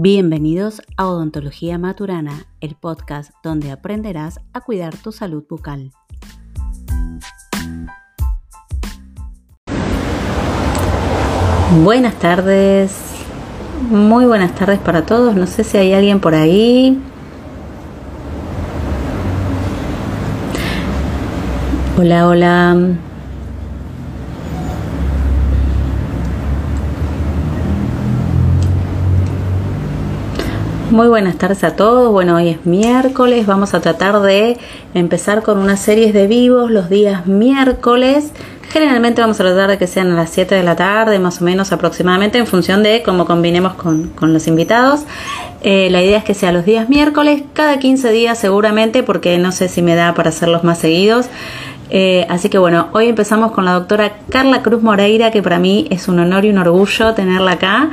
Bienvenidos a Odontología Maturana, el podcast donde aprenderás a cuidar tu salud bucal. Buenas tardes, muy buenas tardes para todos. No sé si hay alguien por ahí. Hola, hola. Muy buenas tardes a todos. Bueno, hoy es miércoles. Vamos a tratar de empezar con una serie de vivos los días miércoles. Generalmente vamos a tratar de que sean a las 7 de la tarde, más o menos aproximadamente, en función de cómo combinemos con, los invitados. Eh, la idea es que sea los días miércoles, cada 15 días seguramente, porque no sé si me da para hacerlos más seguidos. Eh, así que bueno, hoy empezamos con la doctora Carla Cruz Moreira, que para mí es un honor y un orgullo tenerla acá.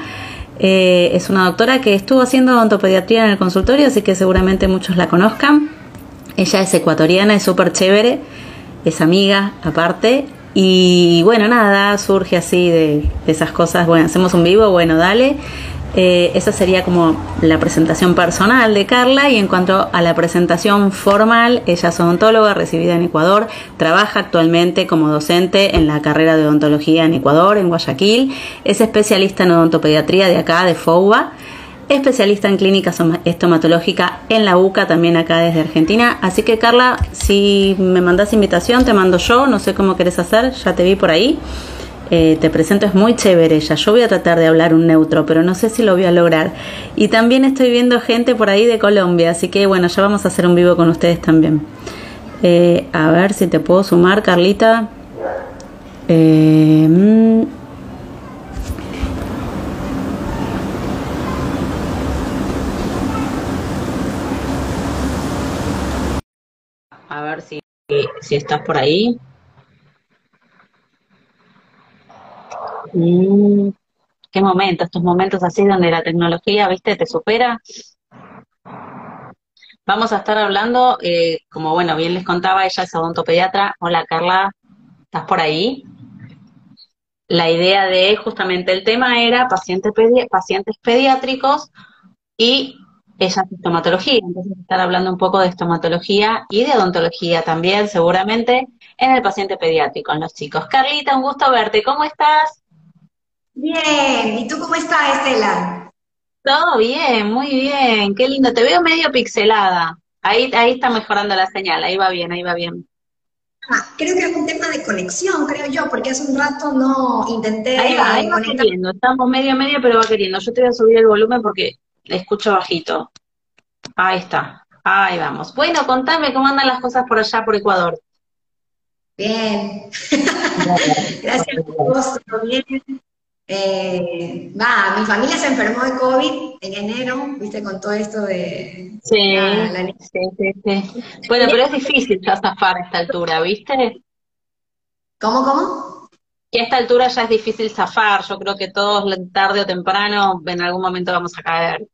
Eh, es una doctora que estuvo haciendo odontopediatría en el consultorio, así que seguramente muchos la conozcan. Ella es ecuatoriana, es súper chévere, es amiga aparte. Y bueno, nada, surge así de, esas cosas. Bueno, hacemos un vivo, bueno, dale. Eh, esa sería como la presentación personal de Carla y en cuanto a la presentación formal, ella es odontóloga recibida en Ecuador, trabaja actualmente como docente en la carrera de odontología en Ecuador, en Guayaquil, es especialista en odontopediatría de acá, de FOUBA, especialista en clínica estomatológica en la UCA, también acá desde Argentina. Así que Carla, si me mandas invitación, te mando yo, no sé cómo querés hacer, ya te vi por ahí. Eh, te presento, es muy chévere ella. Yo voy a tratar de hablar un neutro, pero no sé si lo voy a lograr. Y también estoy viendo gente por ahí de Colombia, así que bueno, ya vamos a hacer un vivo con ustedes también. Eh, a ver si te puedo sumar, Carlita. Eh, A ver si, si estás por ahí. Mm, qué momento, estos momentos así donde la tecnología, viste, te supera. Vamos a estar hablando, eh, como bueno, bien les contaba, ella es odontopediatra. Hola Carla, ¿estás por ahí? La idea de justamente el tema era pacientes, pacientes pediátricos y ella es estomatología, entonces estar hablando un poco de estomatología y de odontología también, seguramente, en el paciente pediátrico, en los chicos. Carlita, un gusto verte, ¿cómo estás? Bien, ¿y tú cómo estás, Estela? Todo bien, muy bien, qué lindo. Te veo medio pixelada. Ahí, ahí está mejorando la señal, ahí va bien, ahí va bien. Ah, creo que es un tema de conexión, creo yo, porque hace un rato no intenté. Ahí va, ahí va queriendo, estamos medio medio, pero va queriendo. Yo te voy a subir el volumen porque le escucho bajito. Ahí está, ahí vamos. Bueno, contame cómo andan las cosas por allá, por Ecuador. Bien. Gracias a vos, todo bien. Eh, mi familia se enfermó de COVID en enero, viste, con todo esto de... Sí, sí, sí, Bueno, pero es difícil ya zafar a esta altura, ¿viste? ¿Cómo, cómo? Que a esta altura ya es difícil zafar, yo creo que todos tarde o temprano en algún momento vamos a caer.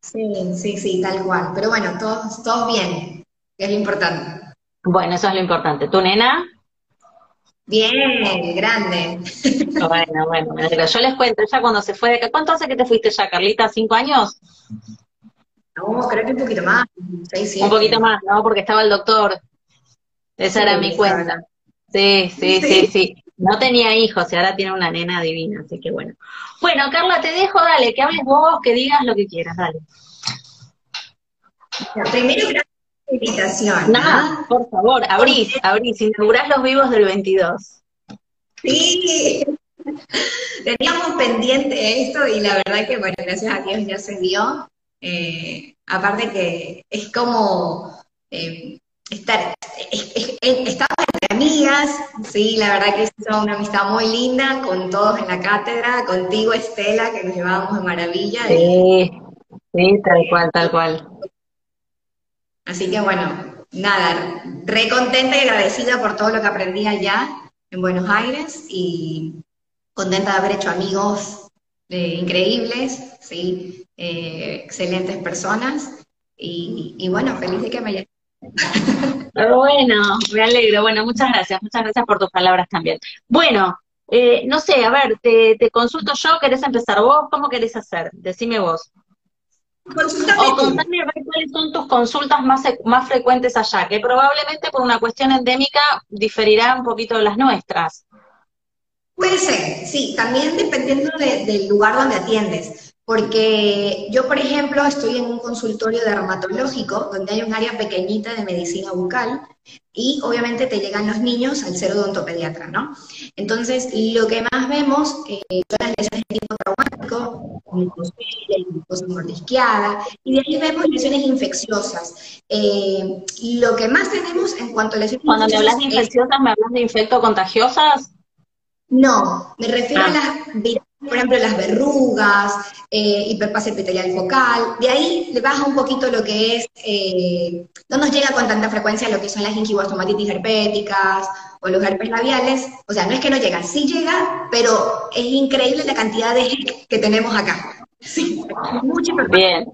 Sí, sí, sí, tal cual. Pero bueno, todos, todos bien, es lo importante. Bueno, eso es lo importante. ¿Tu nena? Bien, grande. Bueno, bueno, Yo les cuento, ella cuando se fue de acá, ¿cuánto hace que te fuiste ya, Carlita? ¿Cinco años? No, creo que un poquito más, seis, siete. Un poquito más, ¿no? Porque estaba el doctor. Esa era mi cuenta. Sí, sí, sí, sí, No tenía hijos y ahora tiene una nena divina, así que bueno. Bueno, Carla, te dejo, dale, que hables vos, que digas lo que quieras, dale. Primero, gracias invitación. Nada, por favor, abrís, abrís, inaugurás los vivos del 22. Sí, teníamos pendiente esto y la verdad que, bueno, gracias a Dios ya se dio. Eh, aparte que es como eh, estar, estamos entre amigas, sí, la verdad que es una amistad muy linda con todos en la cátedra, contigo Estela, que nos llevábamos de maravilla. Sí, sí, tal cual, tal cual. Así que bueno, nada, re contenta y agradecida por todo lo que aprendí allá en Buenos Aires y contenta de haber hecho amigos eh, increíbles, ¿sí? Eh, excelentes personas y, bueno, feliz de que me haya... Bueno, me alegro. Bueno, muchas gracias, muchas gracias por tus palabras también. Bueno, eh, no sé, a ver, te, te consulto yo, ¿querés empezar vos? ¿Cómo querés hacer? Decime vos. o contame cuáles son tus consultas más, más frecuentes allá, que probablemente por una cuestión endémica diferirá un poquito de las nuestras. Puede ser, sí, también dependiendo del lugar donde atiendes. Porque yo, por ejemplo, estoy en un consultorio dermatológico donde hay un área pequeñita de medicina bucal y obviamente te llegan los niños al ser odontopediatra, ¿no? Entonces, lo que más vemos eh, son las lesiones de tipo traumático, mucosa mordisqueada, y de ahí vemos lesiones infecciosas. Eh, lo que más tenemos en cuanto a lesiones Cuando me hablas de infecciosas, ¿me hablas de infecto contagiosas? No, me refiero a ah. las por ejemplo, las verrugas, eh, hiperplasia epitelial focal, de ahí le baja un poquito lo que es, eh, no nos llega con tanta frecuencia lo que son las gingivoastomatitis herpéticas o los herpes labiales, o sea, no es que no llega, sí llega, pero es increíble la cantidad de que tenemos acá. Sí, mucho Bien.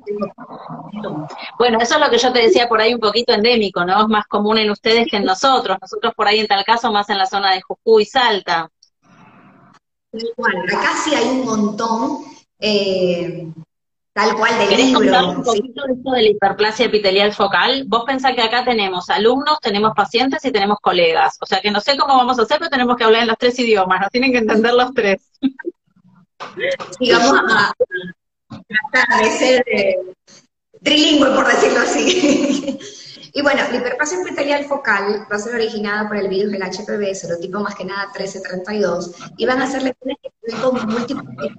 Bueno, eso es lo que yo te decía por ahí un poquito endémico, ¿no? Es más común en ustedes que en nosotros. Nosotros por ahí en tal caso más en la zona de Jujuy y Salta. Igual, acá sí hay un montón, eh, tal cual de ¿Querés contar un poquito de esto de la hiperplasia epitelial focal? Vos pensás que acá tenemos alumnos, tenemos pacientes y tenemos colegas. O sea que no sé cómo vamos a hacer, pero tenemos que hablar en los tres idiomas, nos tienen que entender los tres. Sí, vamos a tratar de ser eh, trilingüe, por decirlo así. Y bueno, la hiperplasia epitelial focal va a ser originada por el virus del HPV, serotipo más que nada 1332, y van a ser lesiones que con múltiples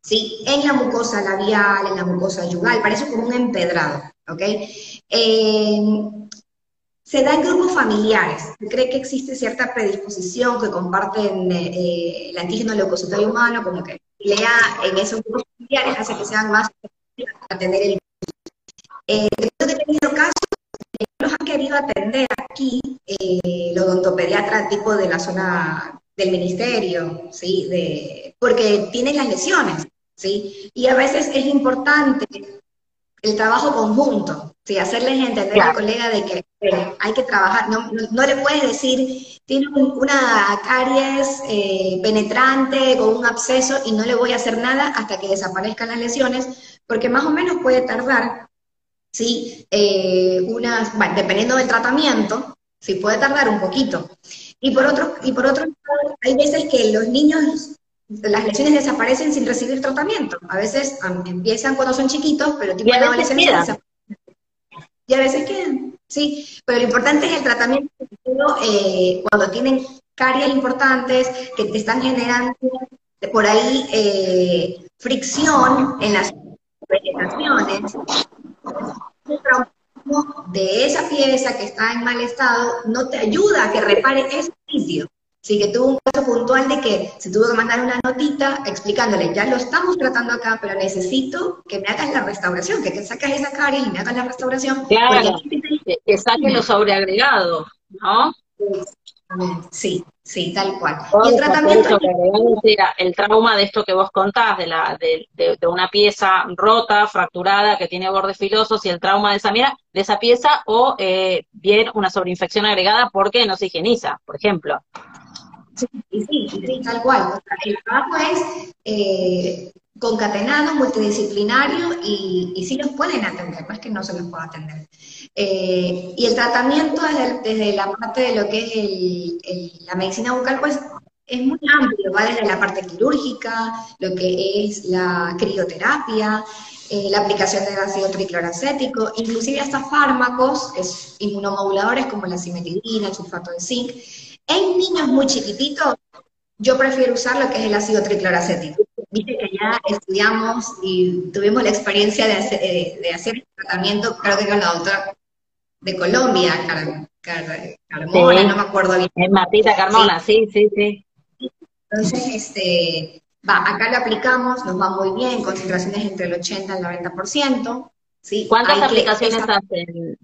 ¿sí? En la mucosa labial, en la mucosa yugal, parece como un empedrado, ¿ok? Eh, se da en grupos familiares. Se cree que existe cierta predisposición que comparten eh, el antígeno leucocitoide humano, como que lea en esos grupos familiares hace que sean más a tener el virus. Eh, he tenido casos nos han querido atender aquí eh, los odontopediatras tipo de la zona del ministerio, ¿sí? De, porque tienen las lesiones, ¿sí? Y a veces es importante el trabajo conjunto, ¿sí? Hacerles entender al colega de que hay que trabajar, no, no, le puedes decir, tiene una caries eh, penetrante con un absceso y no le voy a hacer nada hasta que desaparezcan las lesiones, porque más o menos puede tardar ¿sí? Eh, unas, bueno, dependiendo del tratamiento, sí puede tardar un poquito. Y por otro, y por otro lado, hay veces que los niños, las lesiones desaparecen sin recibir tratamiento. A veces empiezan cuando son chiquitos, pero tipo de adolescencia Y a veces quedan, sí. Pero lo importante es el tratamiento, eh, cuando tienen caries importantes, que te están generando por ahí eh, fricción en las vegetaciones, de esa pieza que está en mal estado no te ayuda a que repare ese sitio. Así que tuvo un caso puntual de que se tuvo que mandar una notita explicándole, ya lo estamos tratando acá, pero necesito que me hagas la restauración, que, que saques esa caries y me hagas la restauración. Claro, que, que saques lo sobreagregado, ¿no? Sí, sí, tal cual. y el tratamiento... el trauma de esto que vos contás, de, la, de, de, una pieza rota, fracturada, que tiene bordes filosos, y el trauma de esa, mira, de esa pieza, o eh, bien una sobreinfección agregada porque no se higieniza, por ejemplo. Sí, sí, sí, tal cual. el trabajo es eh, concatenado, multidisciplinario, y, y sí los pueden atender, no es que no se los pueda atender. Eh, y el tratamiento desde, la parte de lo que es la medicina bucal, pues es muy amplio, va desde la parte quirúrgica, lo que es la crioterapia, eh, la aplicación de ácido tricloracético, inclusive hasta fármacos, es, inmunomoduladores como la cimetidina, el sulfato de zinc. En niños muy chiquititos, yo prefiero usar lo que es el ácido tricloracético. Viste que ya estudiamos y tuvimos la experiencia de hacer, eh, de hacer el tratamiento, creo que con la doctora de Colombia, Carmona, no me acuerdo bien. Es Martita Carmona, sí, sí, sí. Entonces, este, va, acá lo aplicamos, nos va muy bien, concentraciones entre el 80 y el 90%. ¿sí? ¿Cuántas aplicaciones hacen?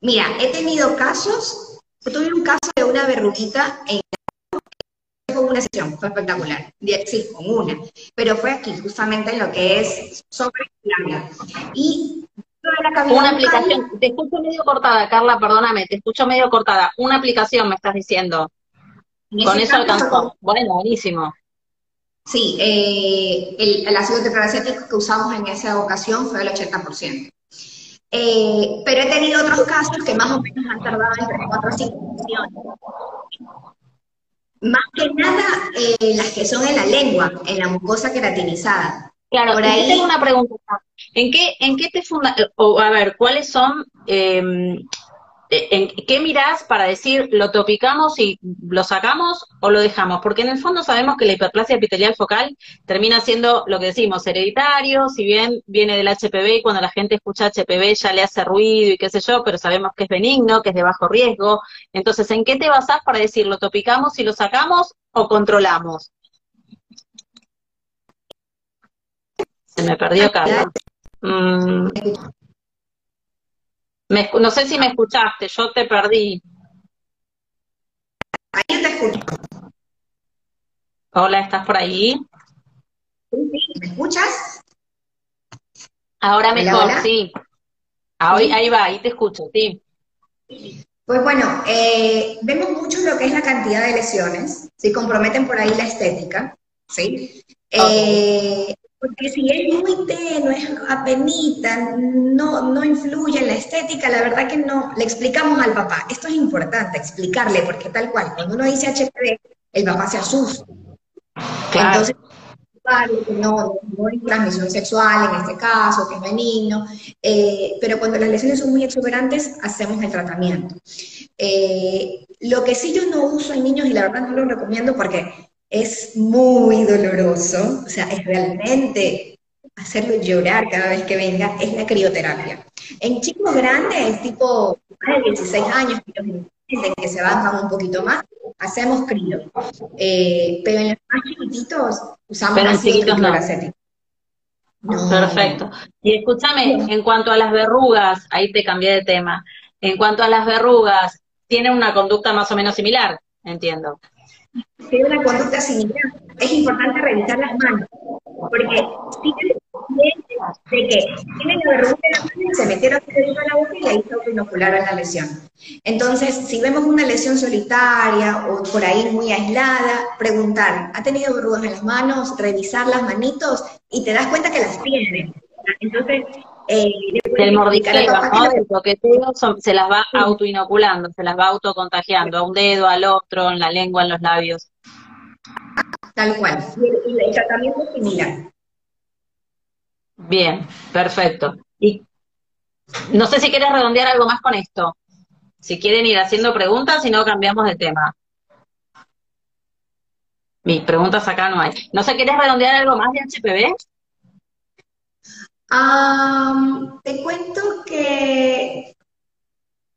Mira, he tenido casos, tuve un caso de una verruguita en una sesión, fue espectacular. Sí, con una. Pero fue aquí, justamente en lo que es sobre Y una aplicación, te escucho medio cortada, Carla, perdóname, te escucho medio cortada. Una aplicación me estás diciendo. Con eso alcanzó. Bueno, buenísimo. Sí, eh, el, ácido tetracético que usamos en esa ocasión fue el 80%. Eh, pero he tenido otros casos que más o menos han tardado entre 4 a 5 sesiones. Más que nada eh, las que son en la lengua, en la mucosa queratinizada. Claro, Por ahí tengo una pregunta. ¿En qué, en qué te funda, o a ver, cuáles son eh, ¿En qué mirás para decir lo topicamos y lo sacamos o lo dejamos? Porque en el fondo sabemos que la hiperplasia epitelial focal termina siendo lo que decimos, hereditario, si bien viene del HPV y cuando la gente escucha HPV ya le hace ruido y qué sé yo, pero sabemos que es benigno, que es de bajo riesgo. Entonces, ¿en qué te basás para decir lo topicamos y lo sacamos o controlamos? Se me perdió Carlos. Mm no sé si me escuchaste, yo te perdí. Ahí te escucho. Hola, ¿estás por ahí? Sí, ¿me escuchas? Ahora mejor, sí. Ahí, ahí va, ahí te escucho, sí. Pues bueno, eh, vemos mucho lo que es la cantidad de lesiones, ¿sí? Comprometen por ahí la estética, ¿sí? Eh, porque si es muy tenue, es apenita, no, no influye en la estética, la verdad que no, le explicamos al papá. Esto es importante, explicarle, porque tal cual, cuando uno dice HPV, el papá se asusta. Entonces, que no, no hay transmisión sexual en este caso, que es benigno, eh, pero cuando las lesiones son muy exuberantes, hacemos el tratamiento. Eh, lo que sí yo no uso en niños, y la verdad no lo recomiendo porque es muy doloroso, o sea, es realmente hacerlo llorar cada vez que venga, es la crioterapia. En chicos grandes, tipo de 16 años, que se bajan un poquito más, hacemos crío. Eh, pero en los más chiquititos usamos pero ácido no. Perfecto. Y escúchame, en cuanto a las verrugas, ahí te cambié de tema. En cuanto a las verrugas, tienen una conducta más o menos similar, entiendo tiene una conducta similar, es importante revisar las manos, porque si de que tienen la de la mano, se metieron a la boca y ahí se autoinocularon la lesión. Entonces, si vemos una lesión solitaria o por ahí muy aislada, preguntar, ¿ha tenido verrugas en las manos? Revisar las manitos y te das cuenta que las tiene. Entonces, eh, el mordisqueo, ¿no? El toqueteo se las va autoinoculando, se las va autocontagiando a un dedo, al otro, en la lengua, en los labios. Tal cual. Y el, tratamiento es similar. Bien, perfecto. Y no sé si quieres redondear algo más con esto. Si quieren ir haciendo preguntas, si no cambiamos de tema. Mis preguntas acá no hay. No sé, ¿quieres redondear algo más de HPV? Te cuento que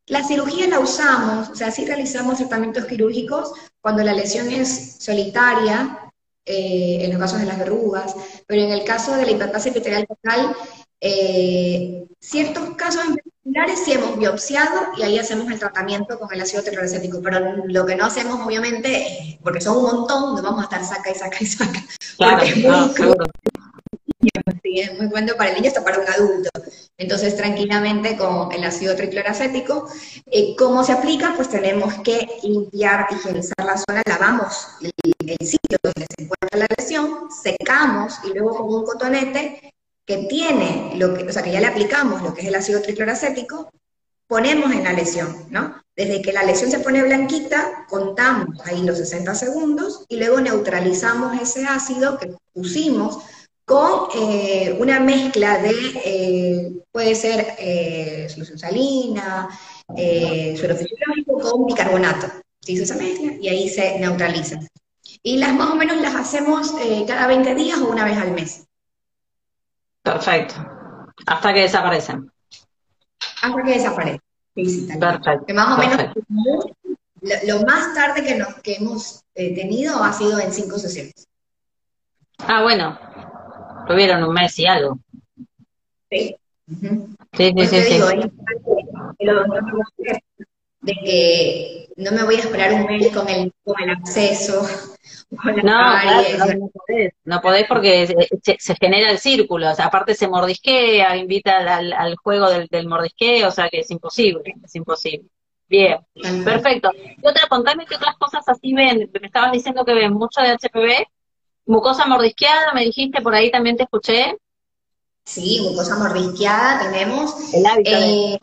la cirugía la usamos, o sea, sí realizamos tratamientos quirúrgicos cuando la lesión es solitaria, eh, en los casos de las verrugas, pero en el caso de la hiperplasia epitelial total, eh, ciertos casos en particulares sí hemos biopsiado y ahí hacemos el tratamiento con el ácido tetracético, pero lo que no hacemos obviamente, porque son un montón, no vamos a estar saca y saca y saca, porque es muy es muy bueno para el niño, hasta para un adulto. Entonces, tranquilamente con el ácido tricloracético, eh, ¿cómo se aplica? Pues tenemos que limpiar, higienizar la zona, lavamos el, sitio donde se encuentra la lesión, secamos y luego con un cotonete que tiene, lo que, o sea, que ya le aplicamos lo que es el ácido tricloracético, ponemos en la lesión, ¿no? Desde que la lesión se pone blanquita, contamos ahí los 60 segundos y luego neutralizamos ese ácido que pusimos con eh, una mezcla de, eh, puede ser eh, solución salina, suero fisiológico con bicarbonato. Se hizo esa mezcla y ahí se neutraliza. Y las más o menos las hacemos cada 20 días o una vez al mes. Perfecto. Hasta que desaparecen. Hasta que desaparecen. Sí, Perfecto. Que más o menos lo, más tarde que, nos, que hemos tenido ha sido en cinco sesiones. Ah, bueno, Tuvieron un mes y algo. Sí. Sí, sí, sí. de que no me voy a esperar un mes con el, con el acceso. no, no, podés, no podés porque se, genera el círculo, o sea, aparte se mordisquea, invita al, juego del, del, mordisqueo, o sea que es imposible, es imposible. Bien, perfecto. Y otra, contame qué otras cosas así ven, me estabas diciendo que ven mucho de HPV. Mucosa mordisqueada, me dijiste, por ahí también te escuché. Sí, mucosa mordisqueada tenemos. El hábito eh,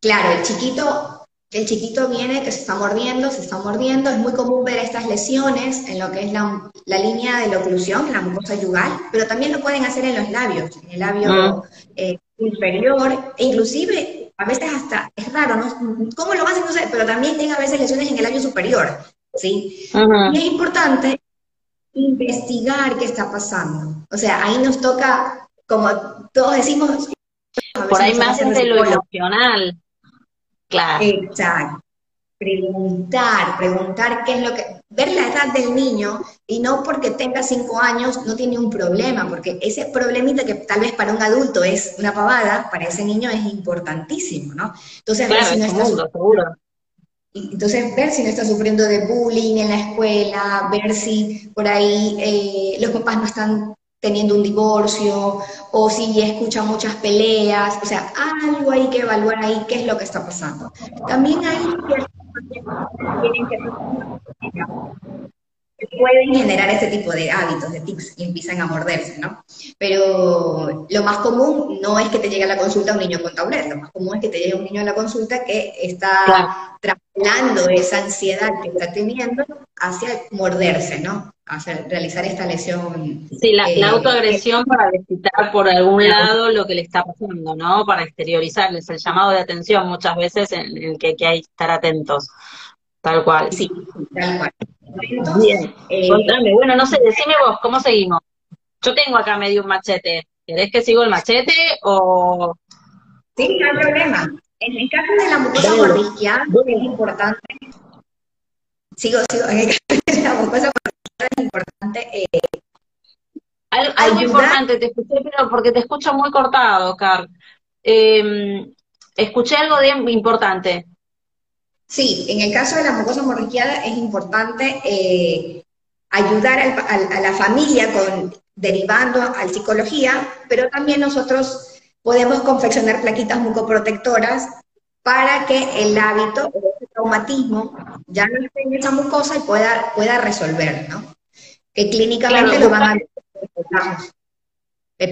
Claro, el chiquito, el chiquito viene que se está mordiendo, se está mordiendo. Es muy común ver estas lesiones en lo que es la, línea de la oclusión, en la mucosa yugal, pero también lo pueden hacer en los labios, en el labio ah. eh, inferior, e inclusive a veces hasta, es raro, ¿no? ¿Cómo lo hacen? No sé, pero también tienen a veces lesiones en el labio superior, ¿sí? Y es importante investigar qué está pasando. O sea, ahí nos toca, como todos decimos... Por ahí más de lo emocional. Claro. Exacto. Preguntar, preguntar qué es lo que... Ver la edad del niño y no porque tenga cinco años no tiene un problema, porque ese problemita que tal vez para un adulto es una pavada, para ese niño es importantísimo, ¿no? Entonces, ver si no está seguro. Entonces, ver si no está sufriendo de bullying en la escuela, ver si por ahí eh, los papás no están teniendo un divorcio, o si escucha muchas peleas, o sea, algo hay que evaluar ahí qué es lo que está pasando. También hay que pueden generar este tipo de hábitos, de tics, y empiezan a morderse, ¿no? Pero lo más común no es que te llegue a la consulta un niño con tablet, lo más común es que te llegue un niño a la consulta que está trasladando esa ansiedad que está teniendo hacia morderse, ¿no? Hacia realizar esta lesión. Sí, la, eh, autoagresión para desquitar por algún lado lo que le está pasando, ¿no? Para exteriorizar, es el llamado de atención muchas veces en el que, que hay que estar atentos. Tal cual. Sí, tal cual. Bien, eh, bueno, no sé, decime vos, ¿cómo seguimos? Yo tengo acá medio un machete. ¿Querés que sigo el machete o...? Sí, no hay problema. En el caso de la mucosa mordisqueada es importante... Sigo, sigo. En el caso de la mucosa mordisqueada es importante... Eh, algo, importante, te escuché, pero porque te escucho muy cortado, Car. Eh, escuché algo de importante. Sí, en el caso de la mucosa morriqueada es importante eh, ayudar a la familia con derivando al psicología, pero también nosotros podemos confeccionar plaquitas mucoprotectoras para que el hábito o el traumatismo ya no esté en esa mucosa y pueda, pueda resolver, ¿no? Que clínicamente lo van a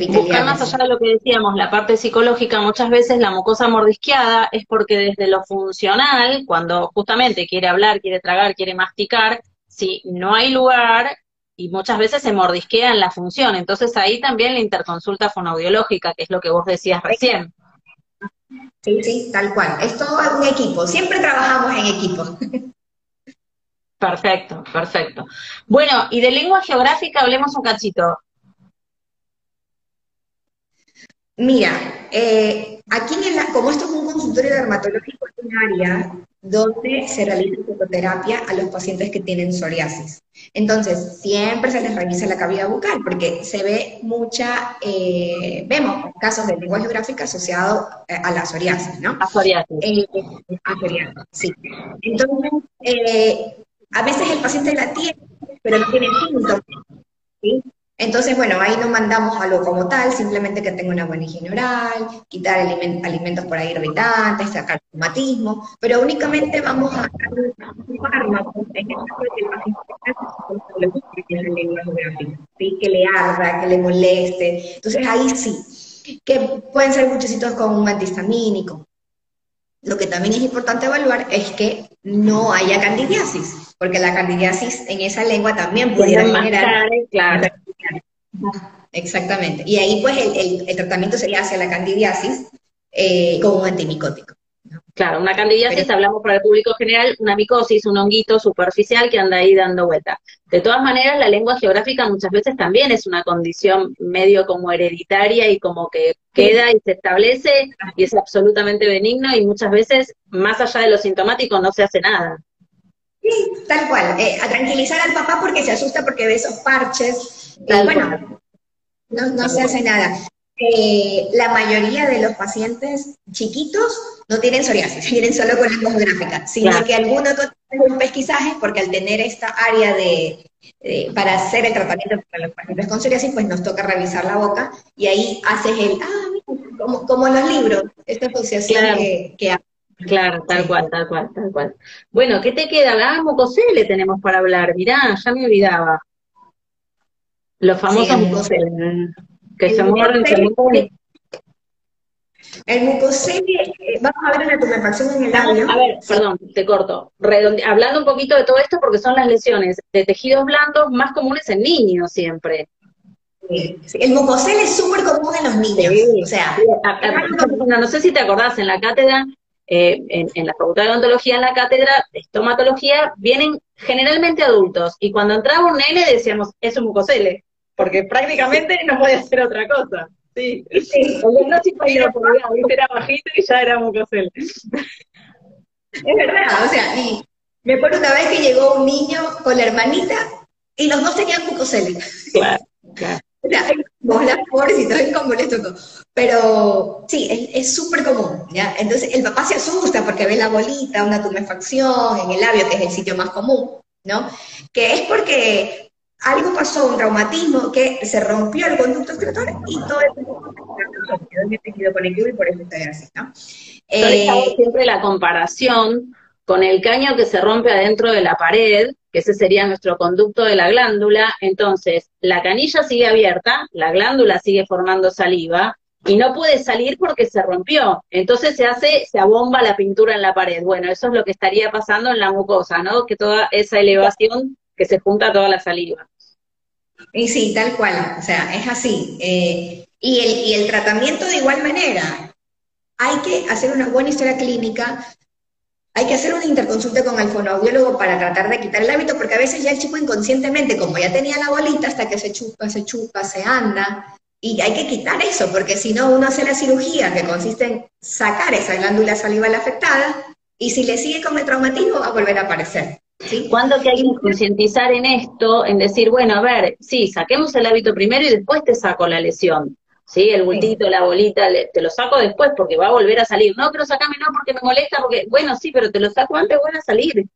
Buscar más allá de lo que decíamos, la parte psicológica, muchas veces la mucosa mordisqueada es porque desde lo funcional, cuando justamente quiere hablar, quiere tragar, quiere masticar, si no hay lugar, y muchas veces se mordisquea en la función. Entonces ahí también la interconsulta fonoaudiológica, que es lo que vos decías recién. Sí, sí, tal cual. Es todo un equipo. Siempre trabajamos en equipo. Perfecto, perfecto. Bueno, y de lengua geográfica hablemos un cachito. Mira, eh, aquí en la, como esto es un consultorio dermatológico, es un área donde se realiza fototerapia a los pacientes que tienen psoriasis. Entonces, siempre se les revisa la cavidad bucal porque se ve mucha, eh, vemos casos de lengua geográfica asociado eh, a la psoriasis, ¿no? A psoriasis. a psoriasis, sí. Entonces, a veces el paciente la tiene, pero no tiene síntomas, ¿sí? Entonces, bueno, ahí no mandamos algo como tal, simplemente que tenga una buena higiene oral, quitar alimentos por ahí irritantes, sacar tomatismo, pero únicamente vamos a paciente ¿sí? que le arda, que le moleste. Entonces, ahí sí, que pueden ser muchositos con un antihistamínico. Lo que también es importante evaluar es que no haya candidiasis, porque la candidiasis en esa lengua también pudiera generar... Claro Exactamente. Y ahí pues el, tratamiento sería hacia la candidiasis eh, con un antimicótico. Claro, una candidiasis, hablamos para el público general, una micosis, un honguito superficial que anda ahí dando vuelta. De todas maneras, la lengua geográfica muchas veces también es una condición medio como hereditaria y como que queda y se establece y es absolutamente benigno y muchas veces, más allá de lo sintomático, no se hace nada. Sí, tal cual. Eh, a tranquilizar al papá porque se asusta porque ve esos parches bueno, no, se hace nada. Eh, la mayoría de los pacientes chiquitos no tienen psoriasis, tienen solo con lengua gráfica, sino que algunos tiene un pesquisaje porque al tener esta área de, para hacer el tratamiento para los pacientes con psoriasis, pues nos toca revisar la boca y ahí haces el, ah, como, como en los libros, esta asociación que, que Claro, tal cual, tal cual, tal cual. Bueno, ¿qué te queda? Ah, le tenemos para hablar, mirá, ya me olvidaba. Los famosos mucoceles, que se mueren, El mucosele, eh, vamos a ver la tumefacción en el labio. A ver, perdón, te corto. hablando un poquito de todo esto, porque son las lesiones de tejidos blandos más comunes en niños siempre. El mucosel es súper común en los niños. o sea, no sé si te acordás, en la cátedra, eh, en, la facultad de odontología, en la cátedra de estomatología, vienen generalmente adultos. Y cuando entraba un nene decíamos, es un mucosele, porque prácticamente no podía hacer otra cosa. Sí. sí. no era bajito y ya era mucosele. Es verdad, o sea, y me acuerdo una vez que llegó un niño con la hermanita y los dos tenían mucosele. Claro, claro. Vos las pobres y todo es como les tocó. Pero sí, es súper común, ¿ya? Entonces el papá se asusta porque ve la bolita, una tumefacción en el labio, que es el sitio más común, ¿no? Que es porque algo pasó, un traumatismo, que se rompió el conducto excretor y todo el quedó tejido conectivo y por eso está así, ¿no? Eh, siempre la comparación con el caño que se rompe adentro de la pared que ese sería nuestro conducto de la glándula, entonces la canilla sigue abierta, la glándula sigue formando saliva y no puede salir porque se rompió. Entonces se hace, se abomba la pintura en la pared. Bueno, eso es lo que estaría pasando en la mucosa, ¿no? Que toda esa elevación que se junta toda la saliva. Y sí, tal cual, o sea, es así. Eh, y, el, y el tratamiento de igual manera. Hay que hacer una buena historia clínica, hay que hacer una interconsulta con el fonoaudiólogo para tratar de quitar el hábito, porque a veces ya el chico inconscientemente, como ya tenía la bolita, hasta que se chupa, se chupa, se anda, y hay que quitar eso, porque si no, uno hace la cirugía que consiste en sacar esa glándula salival afectada, y si le sigue con el traumatismo, va a volver a aparecer. ¿Sí? ¿Cuándo que hay que concientizar en esto, en decir, bueno, a ver, sí, saquemos el hábito primero y después te saco la lesión? ¿sí? El bultito, la bolita, te lo saco después porque va a volver a salir. No, pero sacame no porque me molesta, porque, bueno, sí, pero te lo saco antes, vuelve a salir.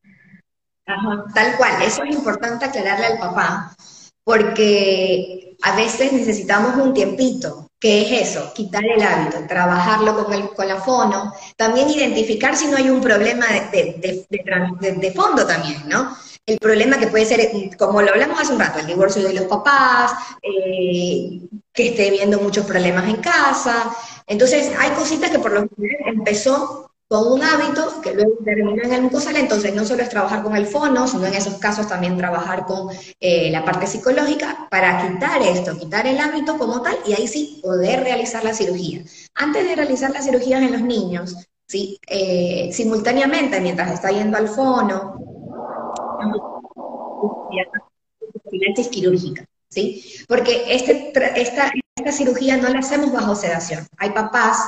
Ajá, tal cual, eso es importante aclararle al papá, porque a veces necesitamos un tiempito. ¿Qué es eso? Quitar el hábito, trabajarlo con, el, con la fono, también identificar si no hay un problema de, fondo también, ¿no? el problema que puede ser, como lo hablamos hace un rato, el divorcio de los papás, eh, que esté viendo muchos problemas en casa. Entonces, hay cositas que por lo menos empezó con un hábito que luego terminó en el mucosal, entonces no solo es trabajar con el fono, sino en esos casos también trabajar con eh, la parte psicológica para quitar esto, quitar el hábito como tal y ahí sí poder realizar la cirugía. Antes de realizar las cirugías en los niños, ¿sí? Eh, simultáneamente, mientras está yendo al fono, quirúrgica, ¿sí? Porque este, esta, esta cirugía no la hacemos bajo sedación. Hay papás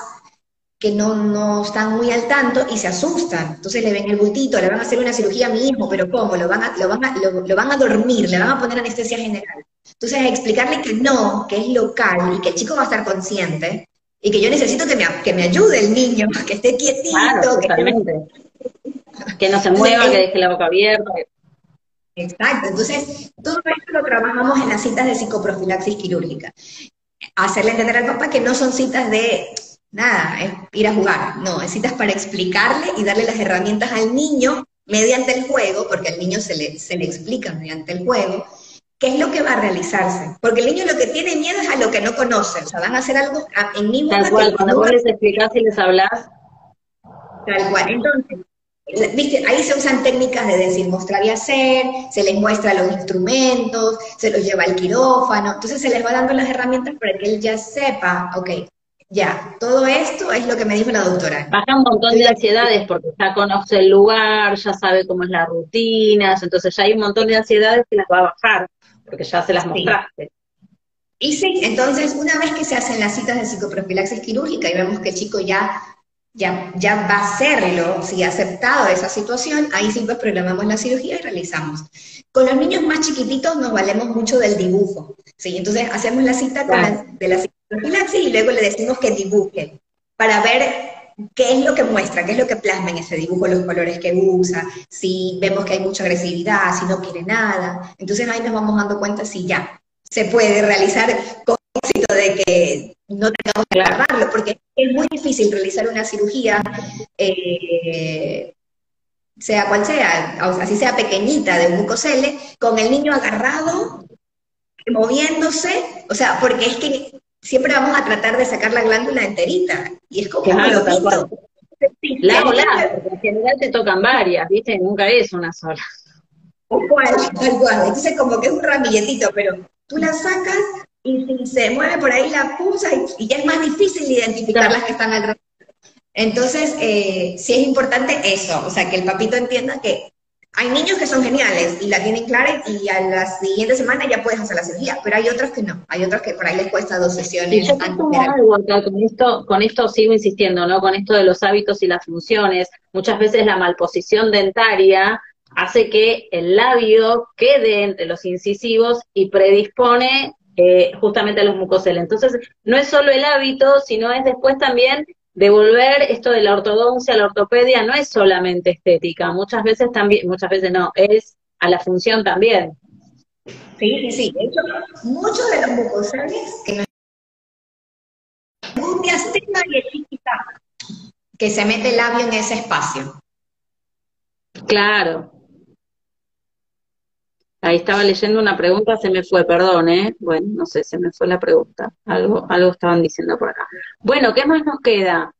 que no, no, están muy al tanto y se asustan. Entonces le ven el bultito, le van a hacer una cirugía a mi hijo, pero ¿cómo? Lo van a, lo van a, lo, van a dormir, le van a poner anestesia general. Entonces explicarle que no, que es local y que el chico va a estar consciente y que yo necesito que me, que me ayude el niño, que esté quietito, que, que, no se mueva, que deje la boca abierta. Exacto, entonces todo esto lo trabajamos en las citas de psicoprofilaxis quirúrgica. Hacerle entender al papá que no son citas de nada, es ir a jugar, no, es citas para explicarle y darle las herramientas al niño mediante el juego, porque al niño se le, se le explica mediante el juego, qué es lo que va a realizarse. Porque el niño lo que tiene miedo es a lo que no conoce, o sea, van a hacer algo en mismo Tal cual, cuando vos les explicás y les hablas. Tal cual, entonces, Ahí se usan técnicas de decir, mostrar y hacer, se les muestra los instrumentos, se los lleva al quirófano, entonces se les va dando las herramientas para que él ya sepa, ok, ya, todo esto es lo que me dijo la doctora. Baja un montón de ansiedades porque ya conoce el lugar, ya sabe cómo es la rutina, entonces ya hay un montón de ansiedades que las va a bajar, porque ya se las mostraste. Y sí, entonces una vez que se hacen las citas de psicoprofilaxis quirúrgica y vemos que el chico ya ya, ya va a hacerlo, si ha aceptado esa situación, ahí sí pues programamos la cirugía y realizamos. Con los niños más chiquititos nos valemos mucho del dibujo, ¿sí? Entonces hacemos la cita de la y luego le decimos que dibuje para ver qué es lo que muestra, qué es lo que plasma en ese dibujo, los colores que usa, si vemos que hay mucha agresividad, si no quiere nada. Entonces ahí nos vamos dando cuenta si ya se puede realizar con éxito de que no tengamos que agarrarlo, porque es muy difícil realizar una cirugía, eh, sea cual sea, o sea, así sea pequeñita de un mucosele, con el niño agarrado moviéndose, o sea, porque es que siempre vamos a tratar de sacar la glándula enterita, y es como claro, lo La o la, porque en general te tocan varias, ¿viste? Nunca es una sola. Tal cual, tal cual. Entonces como que es un ramilletito, pero tú la sacas y si se mueve por ahí la punza y, ya es más difícil identificar las que están alrededor. Entonces, eh, sí es importante eso, o sea, que el papito entienda que hay niños que son geniales y la tienen clara y a la siguiente semana ya puedes hacer la cirugía, pero hay otros que no, hay otros que por ahí les cuesta dos sesiones. yo algo con esto, con esto sigo insistiendo, ¿no? Con esto de los hábitos y las funciones, muchas veces la malposición dentaria hace que el labio quede entre los incisivos y predispone eh, justamente a los mucoceles. Entonces, no es solo el hábito, sino es después también devolver esto de la ortodoncia, la ortopedia, no es solamente estética, muchas veces también, muchas veces no, es a la función también. Sí, sí, de hecho, muchos de los mucoceles que un diastema que se mete el labio en ese espacio. Claro, Ahí estaba leyendo una pregunta, se me fue, perdón, ¿eh? Bueno, no sé, se me fue la pregunta. Algo, algo estaban diciendo por acá. Bueno, ¿qué más nos queda?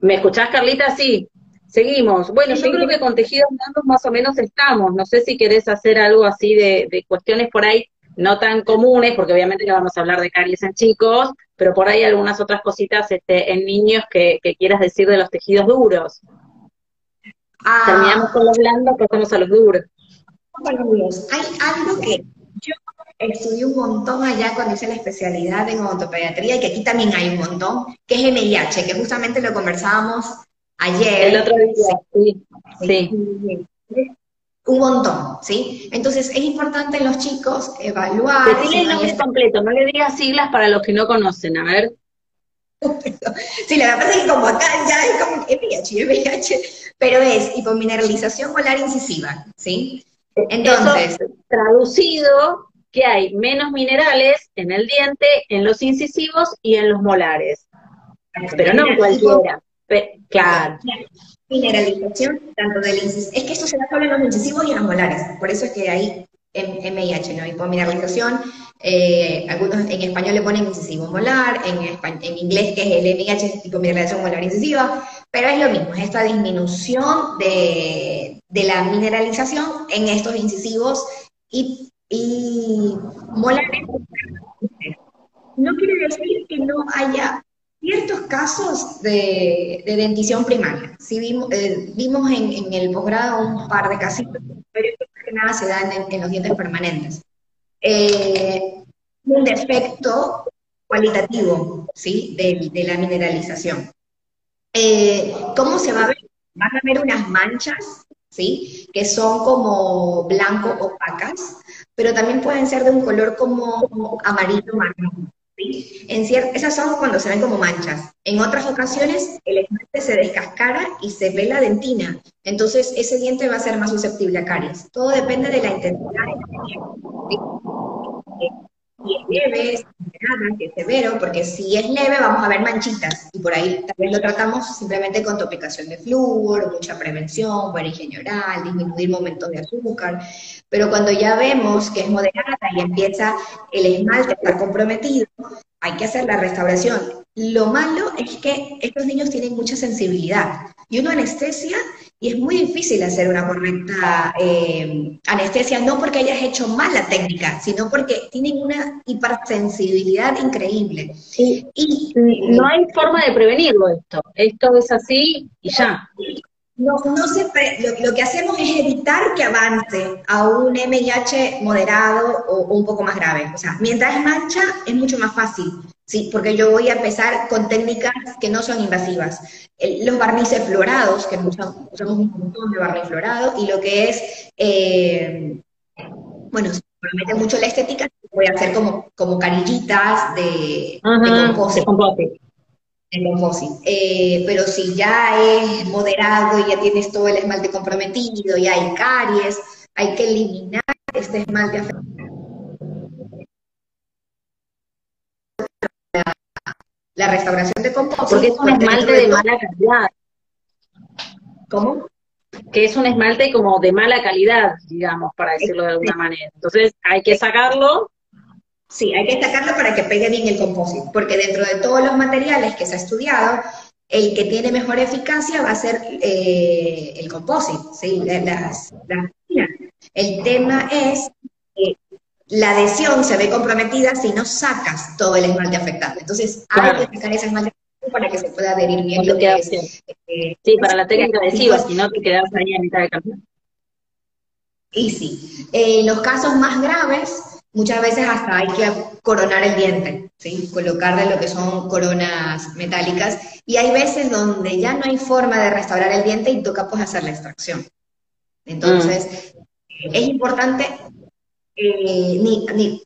¿Me escuchás, Carlita? Sí. Seguimos. Bueno, yo creo que con tejidos blandos más o menos estamos. No sé si querés hacer algo así de, de cuestiones por ahí no tan comunes, porque obviamente ya vamos a hablar de caries en chicos, pero por ahí algunas otras cositas este, en niños que, quieras decir de los tejidos duros. Ah. Terminamos con los blandos, pasamos a los duros. Hay algo que yo estudié un montón allá cuando hice la especialidad en odontopediatría y que aquí también hay un montón, que es MIH, que justamente lo conversábamos ayer. El otro día, sí. sí un montón, ¿sí? Entonces es importante en los chicos evaluar. Decirle el nombre completo, no le digas siglas para los que no conocen, a ver. sí, la verdad es que como acá ya es como VIH, VIH, pero es hipomineralización molar incisiva, ¿sí? Entonces. traducido, que hay menos minerales en el diente, en los incisivos y en los molares. Pero no cualquiera. claro mineralización tanto del incisivo. Es que esto se da solo en los incisivos y en los molares. Por eso es que hay MIH, ¿no? Hipomineralización. Eh, algunos en español le ponen incisivo molar, en, en inglés que es el MIH, hipomineralización molar incisiva, pero es lo mismo, es esta disminución de, la mineralización en estos incisivos y, y molares. No quiere decir que no haya ciertos casos de, dentición primaria. Sí vimos, eh, vimos en, el posgrado un par de casitos, pero que nada se dan en, los dientes permanentes. Eh, un defecto cualitativo, ¿sí? De, la mineralización. Eh, ¿Cómo se va a ver? Van a ver unas manchas, ¿sí? Que son como blanco opacas, pero también pueden ser de un color como amarillo marrón. En esas son cuando se ven como manchas. En otras ocasiones, el esmalte se descascara y se ve la dentina. Entonces, ese diente va a ser más susceptible a caries. Todo depende de la intensidad de Si es leve, si es que es severo, porque si es leve vamos a ver manchitas y por ahí tal vez lo tratamos simplemente con topicación de flúor, mucha prevención, buena higiene oral, disminuir momentos de azúcar, pero cuando ya vemos que es moderada y empieza el esmalte a estar comprometido, hay que hacer la restauración. Lo malo es que estos niños tienen mucha sensibilidad y uno anestesia y es muy difícil hacer una correcta eh, anestesia, no porque hayas hecho mal la técnica, sino porque tienen una hipersensibilidad increíble. Y, no hay forma de prevenirlo esto. Esto es así y ya. No, no se lo, que hacemos es evitar que avance a un MIH moderado o, un poco más grave. O sea, mientras es mancha, es mucho más fácil, ¿sí? Porque yo voy a empezar con técnicas que no son invasivas. los barnices florados, que usamos, un montón de barniz florado, y lo que es, eh, bueno, si me promete mucho la estética, voy a hacer como, como carillitas de, de eh, pero si ya es moderado y ya tienes todo el esmalte comprometido y hay caries, hay que eliminar este esmalte la, la restauración de composite. Porque es un esmalte de mala calidad. ¿Cómo? Que es un esmalte como de mala calidad, digamos, para decirlo de alguna manera. Entonces hay que sacarlo. Sí, hay que sacarlo para que pegue bien el composite, porque dentro de todos los materiales que se ha estudiado, el que tiene mejor eficacia va a ser eh, el composite, ¿sí? las, El tema es la adhesión se ve comprometida si no sacas todo el esmalte afectado. Entonces, hay que sacar ese esmalte para que se pueda adherir bien lo que es, eh, sí, para la técnica adhesiva, si no te quedas ahí a mitad de camino. Y sí, en los casos más graves, muchas veces hasta hay que coronar el diente, ¿sí? colocarle lo que son coronas metálicas, y hay veces donde ya no hay forma de restaurar el diente y toca pues hacer la extracción. Entonces, mm. es importante eh, ni, ni,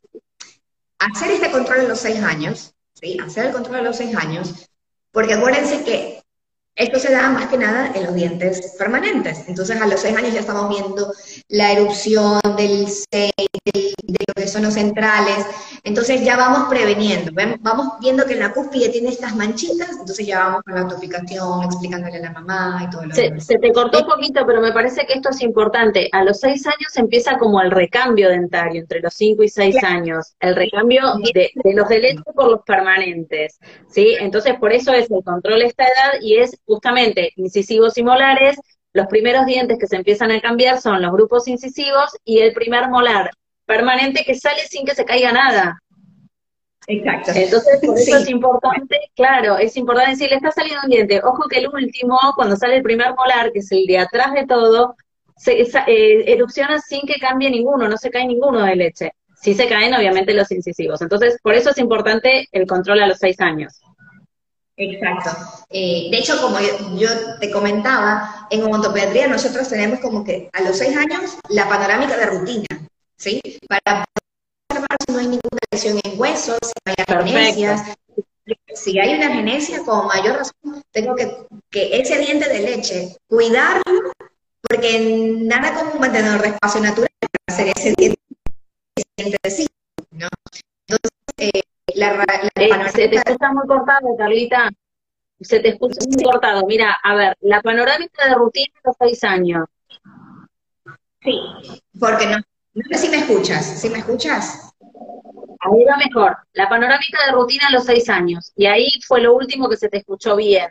hacer este control a los seis años, ¿sí? hacer el control a los seis años, porque acuérdense que esto se da más que nada en los dientes permanentes. Entonces, a los seis años ya estamos viendo la erupción del de lo que son los centrales. Entonces, ya vamos preveniendo. Vamos viendo que en la cúspide tiene estas manchitas, entonces ya vamos con la autopicación, explicándole a la mamá y todo lo demás. Se te cortó un poquito, pero me parece que esto es importante. A los seis años empieza como el recambio dentario, entre los cinco y seis años. El recambio de, los de leche por los permanentes. ¿sí? Entonces, por eso es el control de esta edad y es justamente incisivos y molares, los primeros dientes que se empiezan a cambiar son los grupos incisivos y el primer molar permanente que sale sin que se caiga nada. Exacto. Entonces, por eso es importante, claro, es importante decir, le está saliendo un diente. Ojo que el último, cuando sale el primer molar, que es el de atrás de todo, se, eh, erupciona sin que cambie ninguno, no se cae ninguno de leche. Sí se caen, obviamente, los incisivos. Entonces, por eso es importante el control a los seis años. Exacto. Eh, de hecho, como yo, te comentaba, en odontopediatría nosotros tenemos como que a los seis años la panorámica de rutina, ¿sí? Para observar si no hay ninguna lesión en huesos, si hay agenesias. Si hay una genesia, con mayor razón, tengo que, que ese diente de leche, cuidarlo, porque nada como un mantenedor de espacio natural para hacer ese diente, de sí, ¿no? Entonces, eh, la, eh, se te escucha muy cortado, Carlita. Se te escucha muy cortado. Mira, a ver, la panorámica de rutina de los seis años. Sí, porque no, no sé si me escuchas. ¿Sí me escuchas? Ahí va mejor. La panorámica de rutina a los seis años. Y ahí fue lo último que se te escuchó bien.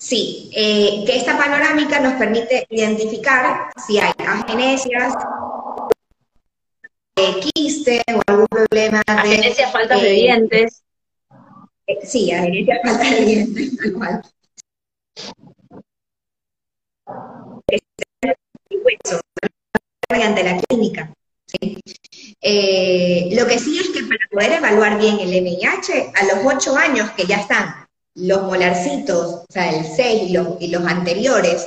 Sí, eh, que esta panorámica nos permite identificar si hay agenesias, quiste o algún problema de... Agenesia, falta de dientes. Eh, sí, agenesia, falta de dientes, tal cual. mediante la clínica. ¿sí? Eh, lo que sí es que para poder evaluar bien el MIH, a los 8 años que ya están los molarcitos, o sea, el 6 y los, y los anteriores,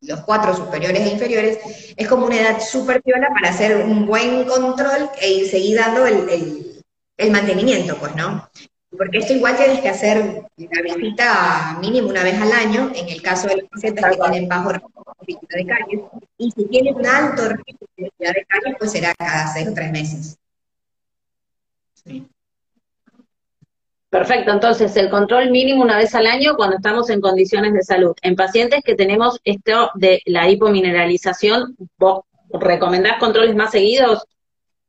los, cuatro superiores e inferiores, es como una edad súper piola para hacer un buen control e seguir dando el, el, mantenimiento, pues, ¿no? Porque esto igual tienes que hacer la visita mínimo una vez al año, en el caso de los pacientes que tienen bajo riesgo de caries, y si tienen un alto riesgo de caries, pues será cada seis o tres meses. Sí. Perfecto, entonces el control mínimo una vez al año cuando estamos en condiciones de salud. En pacientes que tenemos esto de la hipomineralización, ¿vos recomendás controles más seguidos?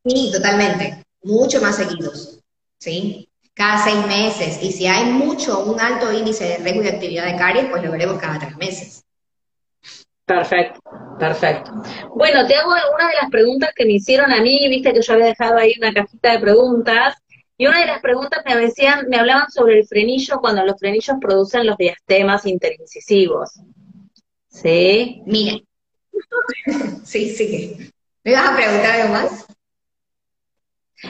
Sí, totalmente, mucho más seguidos, ¿sí? Cada seis meses. Y si hay mucho, un alto índice de riesgo de actividad de caries, pues lo veremos cada tres meses. Perfecto, perfecto. Bueno, te hago algunas de las preguntas que me hicieron a mí, viste que yo había dejado ahí una cajita de preguntas. Y una de las preguntas me decían, me hablaban sobre el frenillo cuando los frenillos producen los diastemas interincisivos. ¿Sí? Mira. sí, sí. ¿Me vas a preguntar algo más?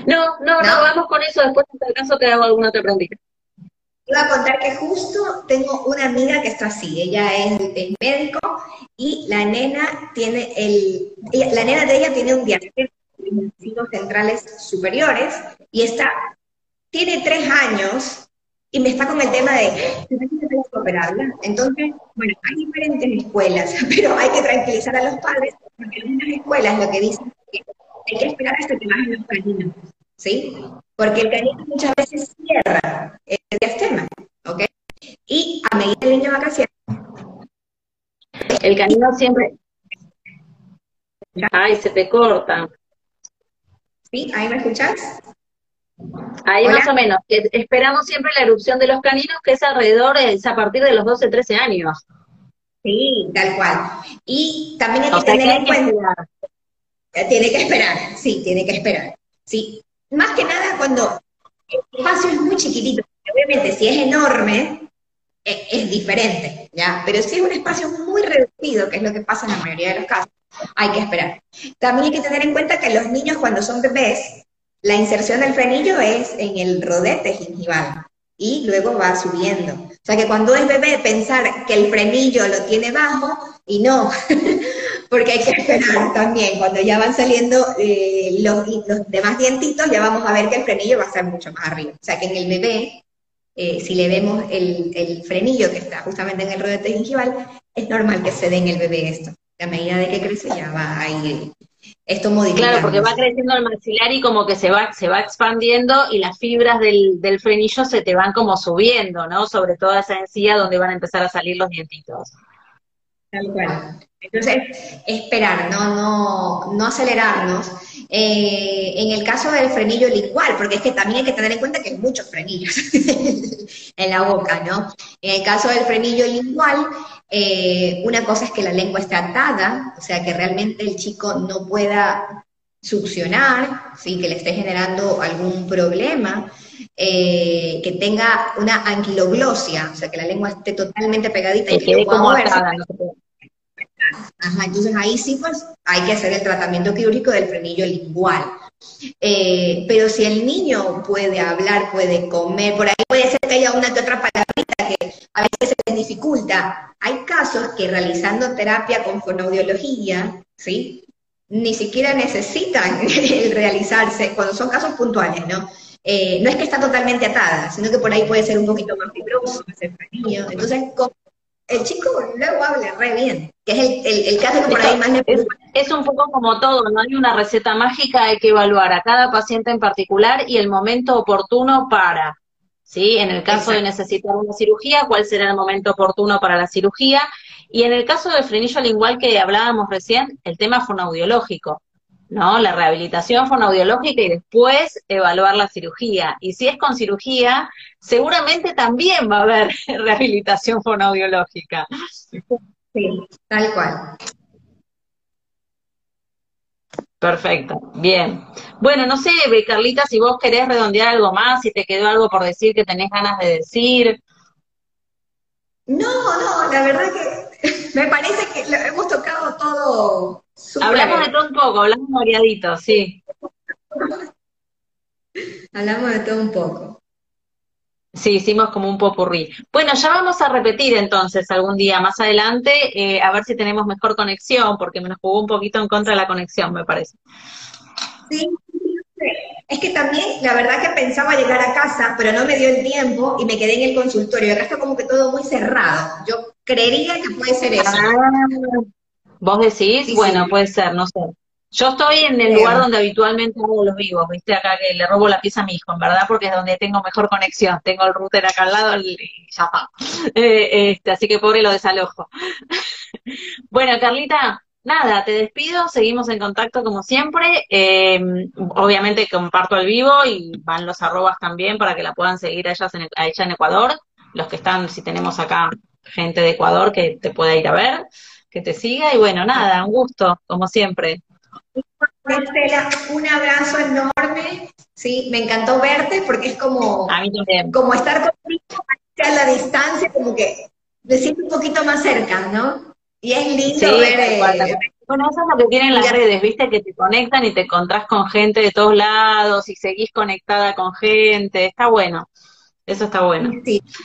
No, no, no, vamos con eso. Después, en tal caso, te hago alguna otra pregunta. Iba a contar que justo tengo una amiga que está así, ella es, médico y la nena tiene el, la nena de ella tiene un diastema centrales superiores y está, tiene tres años y me está con el tema de. Entonces, bueno, hay diferentes escuelas, pero hay que tranquilizar a los padres, porque en unas escuelas lo que dicen es que hay que esperar hasta que bajen los caninos, ¿sí? porque el canino muchas veces cierra el diastema, ¿ok? Y a medida que el niño va creciendo, el canino siempre... Ay, se te corta. ¿Sí? ¿Ahí me escuchas? Ahí más o menos. Esperamos siempre la erupción de los caninos, que es alrededor, es a partir de los 12, 13 años. Sí, tal cual. Y también hay que tener en cuenta. Tiene que esperar, sí, tiene que esperar. Sí. Más que nada cuando el espacio es muy chiquitito. Obviamente, si es enorme, es, es diferente, ¿ya? Pero si es un espacio muy reducido, que es lo que pasa en la mayoría de los casos, hay que esperar. También hay que tener en cuenta que los niños cuando son bebés, la inserción del frenillo es en el rodete gingival y luego va subiendo. O sea que cuando es bebé, pensar que el frenillo lo tiene bajo y no, porque hay que esperar también. Cuando ya van saliendo eh, los, demás dientitos, ya vamos a ver que el frenillo va a estar mucho más arriba. O sea que en el bebé, eh, si le vemos el, el, frenillo que está justamente en el rodete gingival, es normal que se dé en el bebé esto. A medida de que crece ya va a ir esto modifica. Claro, porque va creciendo el maxilar y como que se va, se va expandiendo y las fibras del, del frenillo se te van como subiendo, ¿no? Sobre toda esa encía donde van a empezar a salir los dientitos. Tal cual. Entonces, esperar, no, no, no acelerarnos. Eh, en el caso del frenillo lingual, porque es que también hay que tener en cuenta que hay muchos frenillos en la boca, ¿no? En el caso del frenillo lingual, eh, una cosa es que la lengua esté atada, o sea, que realmente el chico no pueda succionar, ¿sí? que le esté generando algún problema, eh, que tenga una anquiloglosia, o sea, que la lengua esté totalmente pegadita y que no pueda moverse. Ajá, entonces ahí sí, pues hay que hacer el tratamiento quirúrgico del frenillo lingual. Eh, pero si el niño puede hablar, puede comer, por ahí que haya una que otra palabrita que a veces se les dificulta. Hay casos que realizando terapia con fonoaudiología, ¿sí? Ni siquiera necesitan realizarse, cuando son casos puntuales, ¿no? Eh, no es que está totalmente atada, sino que por ahí puede ser un poquito más fibroso, más frenillo. Entonces, el chico luego habla re bien, que es el, caso que por ahí más le es un poco como todo, no hay una receta mágica, hay que evaluar a cada paciente en particular y el momento oportuno para, ¿sí? En el caso de necesitar una cirugía, ¿cuál será el momento oportuno para la cirugía? Y en el caso del frenillo lingual que hablábamos recién, el tema fonoaudiológico. ¿no? La rehabilitación fonoaudiológica y después evaluar la cirugía. Y si es con cirugía, seguramente también va a haber rehabilitación fonoaudiológica. Sí, tal cual. Perfecto, bien. Bueno, no sé, Carlita, si vos querés redondear algo más, si te quedó algo por decir que tenés ganas de decir. No, no, la verdad que me parece que lo hemos tocado todo Hablamos de todo un poco, hablamos variadito, sí. hablamos de todo un poco. Sí, hicimos como un popurrí. Bueno, ya vamos a repetir entonces algún día más adelante, eh, a ver si tenemos mejor conexión, porque me nos jugó un poquito en contra de la conexión, me parece. Sí, es que también, la verdad que pensaba llegar a casa, pero no me dio el tiempo y me quedé en el consultorio. Acá está como que todo muy cerrado. Yo creería que puede ser eso. Ah, ¿Vos decís? bueno, puede ser, no sé. Yo estoy en el lugar donde habitualmente hago los vivos, viste, acá que le robo la pieza a mi hijo, en verdad, porque es donde tengo mejor conexión. Tengo el router acá al lado y ya está. Eh, este, así que pobre lo desalojo. bueno, Carlita, nada, te despido, seguimos en contacto como siempre. Eh, obviamente comparto el vivo y van los arrobas también para que la puedan seguir a, ellas en, a ella en Ecuador. Los que están, si tenemos acá gente de Ecuador que te pueda ir a ver que te siga y bueno, nada, un gusto, como siempre. Estela, un abrazo enorme, sí, me encantó verte porque es como, como estar contigo a la distancia, como que me siento un poquito más cerca, ¿no? Y es lindo ver... Eh, bueno, eso es lo que tienen las redes, viste, que te conectan y te encontrás con gente de todos lados y seguís conectada con gente, está bueno, eso está bueno.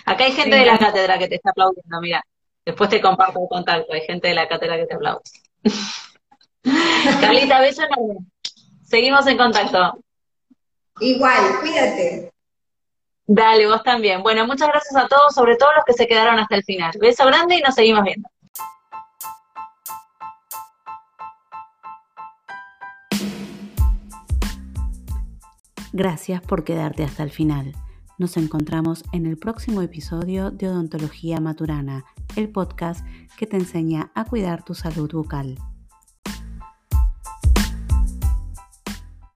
Acá hay gente de la cátedra que te está aplaudiendo, mira. Después te comparto el contacto, hay gente de la cátedra que te aplaude. Carlita, beso enorme. Seguimos en contacto. Igual, cuídate. Dale, vos también. Bueno, muchas gracias a todos, sobre todo los que se quedaron hasta el final. Beso grande y nos seguimos viendo. Gracias por quedarte hasta el final. Nos encontramos en el próximo episodio de Odontología Maturana, el podcast que te enseña a cuidar tu salud bucal.